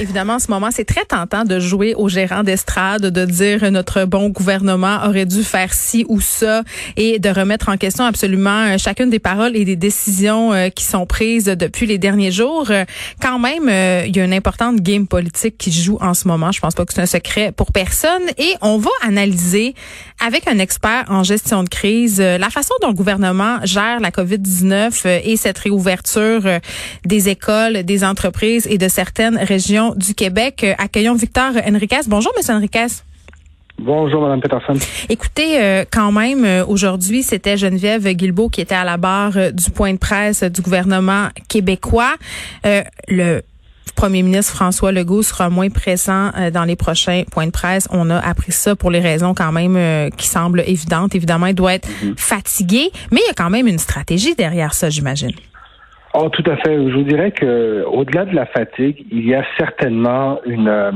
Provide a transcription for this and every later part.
Évidemment, en ce moment, c'est très tentant de jouer au gérant d'estrade, de dire notre bon gouvernement aurait dû faire ci ou ça et de remettre en question absolument euh, chacune des paroles et des décisions euh, qui sont prises depuis les derniers jours. Euh, quand même, il y a une importante game politique qui joue en ce moment. Je pense pas que c'est un secret pour personne et on va analyser avec un expert en gestion de crise la façon dont le gouvernement gère la COVID-19 et cette réouverture des écoles, des entreprises et de certaines régions du Québec. Euh, accueillons Victor Enriquez. Bonjour, Monsieur Enriquez. Bonjour, Mme Peterson. Écoutez, euh, quand même, euh, aujourd'hui, c'était Geneviève Guilbeault qui était à la barre du point de presse du gouvernement québécois. le premier ministre François Legault sera moins présent dans les prochains points de presse. On a appris ça pour les raisons quand même qui semblent évidentes. Évidemment, il doit être mm-hmm. fatigué, mais il y a quand même une stratégie derrière ça, j'imagine. Oh, tout à fait. Je vous dirais que au-delà de la fatigue, il y a certainement une euh,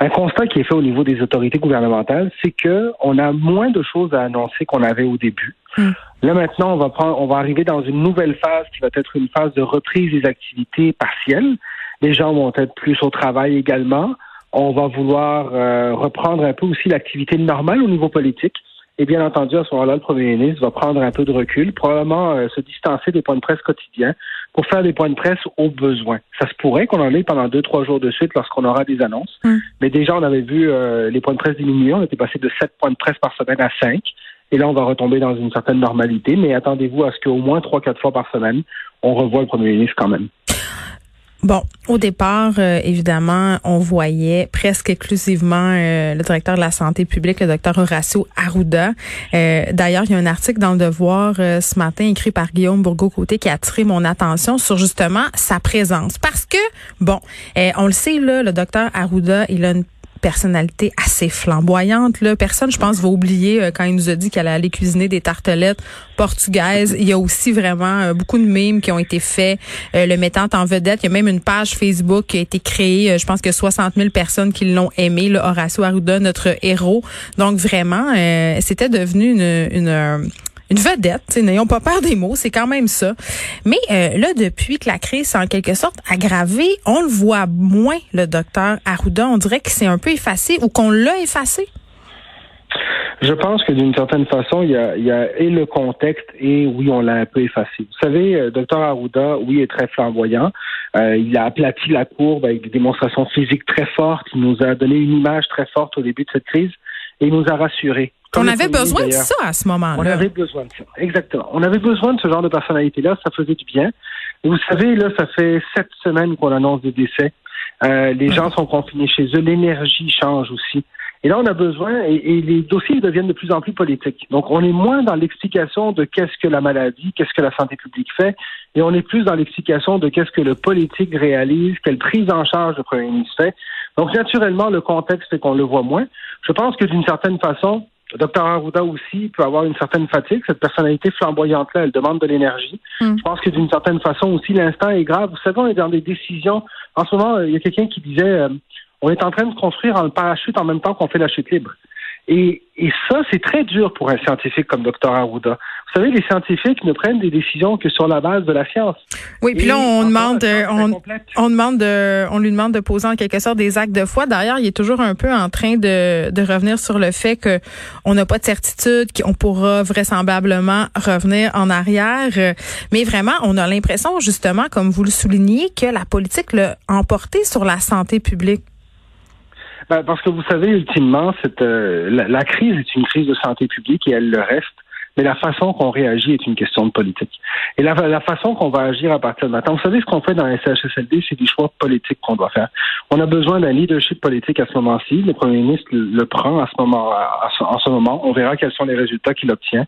un constat qui est fait au niveau des autorités gouvernementales, c'est que on a moins de choses à annoncer qu'on avait au début. Hmm. Là maintenant, on va prendre, on va arriver dans une nouvelle phase qui va être une phase de reprise des activités partielles. Les gens vont être plus au travail également. On va vouloir euh, reprendre un peu aussi l'activité normale au niveau politique. Et bien entendu, à ce moment-là, le premier ministre va prendre un peu de recul, probablement euh, se distancer des points de presse quotidiens pour faire des points de presse au besoin. Ça se pourrait qu'on en ait pendant deux, trois jours de suite lorsqu'on aura des annonces. Mm. Mais déjà, on avait vu euh, les points de presse diminuer. On était passé de sept points de presse par semaine à cinq. Et là, on va retomber dans une certaine normalité. Mais attendez-vous à ce qu'au moins trois, quatre fois par semaine, on revoie le premier ministre quand même. Bon, au départ, euh, évidemment, on voyait presque exclusivement euh, le directeur de la santé publique, le docteur Horacio Arruda. Euh, d'ailleurs, il y a un article dans le Devoir ce matin écrit par Guillaume Bourgault-Côté qui a attiré mon attention sur justement sa présence. Parce que, bon, on le sait, là, le docteur Arruda, il a une personnalité assez flamboyante. Là. Personne, je pense, va oublier euh, quand il nous a dit qu'elle allait cuisiner des tartelettes portugaises. Il y a aussi vraiment euh, beaucoup de mimes qui ont été faits, euh, le mettant en vedette. Il y a même une page Facebook qui a été créée. je pense que 60 000 personnes qui l'ont aimé. Là, Horacio Arruda, notre héros. Donc vraiment, c'était devenu une, une une vedette. N'ayons pas peur des mots, c'est quand même ça. Mais euh, là, depuis que la crise s'est en quelque sorte aggravée, on le voit moins, le docteur Arruda. On dirait que c'est un peu effacé ou qu'on l'a effacé. Je pense que d'une certaine façon, il y, a, et le contexte et oui, on l'a un peu effacé. Vous savez, euh, docteur Arruda, oui, est très flamboyant. Euh, il a aplati la courbe avec des démonstrations physiques très fortes. Il nous a donné une image très forte au début de cette crise et il nous a rassurés. On avait besoin de ça à ce moment-là. On avait besoin de ça, exactement. On avait besoin de ce genre de personnalité-là, ça faisait du bien. Et vous savez, là, ça fait sept semaines qu'on annonce des décès. Euh, les gens sont confinés chez eux, l'énergie change aussi. Et là, on a besoin, et, les dossiers deviennent de plus en plus politiques. Donc, on est moins dans l'explication de qu'est-ce que la maladie, qu'est-ce que la santé publique fait, et on est plus dans l'explication de qu'est-ce que le politique réalise, quelle prise en charge le premier ministre fait. Donc, naturellement, le contexte fait qu'on le voit moins. Je pense que d'une certaine façon, Dr Arruda aussi peut avoir une certaine fatigue. Cette personnalité flamboyante-là, elle demande de l'énergie. Hmm. Je pense que d'une certaine façon aussi, l'instant est grave. Vous savez, on est dans des décisions. En ce moment, il y a quelqu'un qui disait, euh, on est en train de construire un parachute en même temps qu'on fait la chute libre. Et, et ça, c'est très dur pour un scientifique comme Dr Arruda. Vous savez, les scientifiques ne prennent des décisions que sur la base de la science. Oui, puis là, on demande, euh, on, demande de, on lui demande de poser en quelque sorte des actes de foi. D'ailleurs, il est toujours un peu en train de, de revenir sur le fait que on n'a pas de certitude, qu'on pourra vraisemblablement revenir en arrière. Mais vraiment, on a l'impression, justement, comme vous le soulignez, que la politique l'a emporté sur la santé publique. Ben, parce que vous savez, ultimement, cette, euh, la, crise est une crise de santé publique et elle le reste. Mais la façon qu'on réagit est une question de politique. Et la, la façon qu'on va agir à partir de maintenant, vous savez, ce qu'on fait dans la CHSLD, c'est des choix politiques qu'on doit faire. On a besoin d'un leadership politique à ce moment-ci. Le premier ministre le, prend à ce moment, en ce moment. On verra quels sont les résultats qu'il obtient.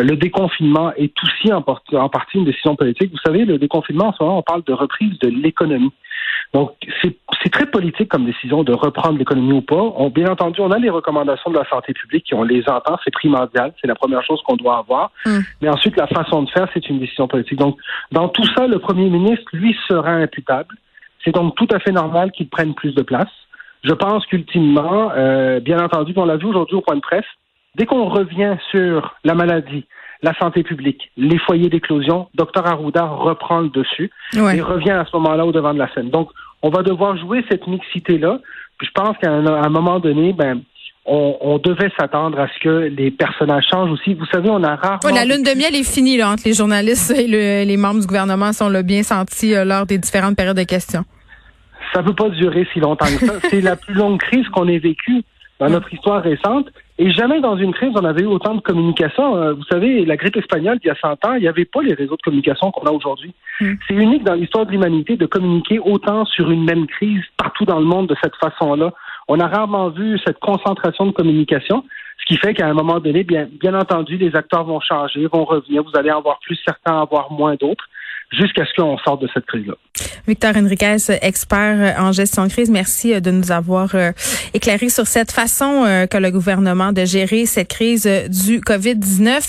Euh, le déconfinement est aussi en, en partie une décision politique. Vous savez, le déconfinement, en ce moment, on parle de reprise de l'économie. Donc, c'est très politique comme décision de reprendre l'économie ou pas. On, bien entendu, on a les recommandations de la santé publique, qui on les entend, c'est primordial, c'est la première chose qu'on doit avoir. Mm. Mais ensuite, la façon de faire, c'est une décision politique. Donc, dans tout ça, le premier ministre, lui, sera imputable. C'est donc tout à fait normal qu'il prenne plus de place. Je pense qu'ultimement, euh, bien entendu, on l'a vu aujourd'hui au point de presse, dès qu'on revient sur la maladie, la santé publique, les foyers d'éclosion, Dr Arruda reprend le dessus et revient à ce moment-là au devant de la scène. Donc, on va devoir jouer cette mixité-là. Puis je pense qu'à un, moment donné, ben, on, devait s'attendre à ce que les personnages changent aussi. Vous savez, on a rarement... la lune de miel est finie là, entre les journalistes et les membres du gouvernement. sont le bien senti euh, lors des différentes périodes de questions. Ça ne peut pas durer si longtemps que ça. C'est la plus longue crise qu'on ait vécue dans notre histoire récente. Et jamais dans une crise, on avait eu autant de communication. Euh, vous savez, la grippe espagnole, il y a 100 ans, il n'y avait pas les réseaux de communication qu'on a aujourd'hui. Hmm. C'est unique dans l'histoire de l'humanité de communiquer autant sur une même crise partout dans le monde de cette façon-là. On a rarement vu cette concentration de communication, ce qui fait qu'à un moment donné, bien, bien entendu, les acteurs vont changer, vont revenir. Vous allez en voir plus, certains en voir moins d'autres jusqu'à ce qu'on sorte de cette crise-là. Victor Enriquez, expert en gestion de crise, merci euh, de nous avoir euh, éclairé sur cette façon euh, que le gouvernement de gérer cette crise du COVID-19.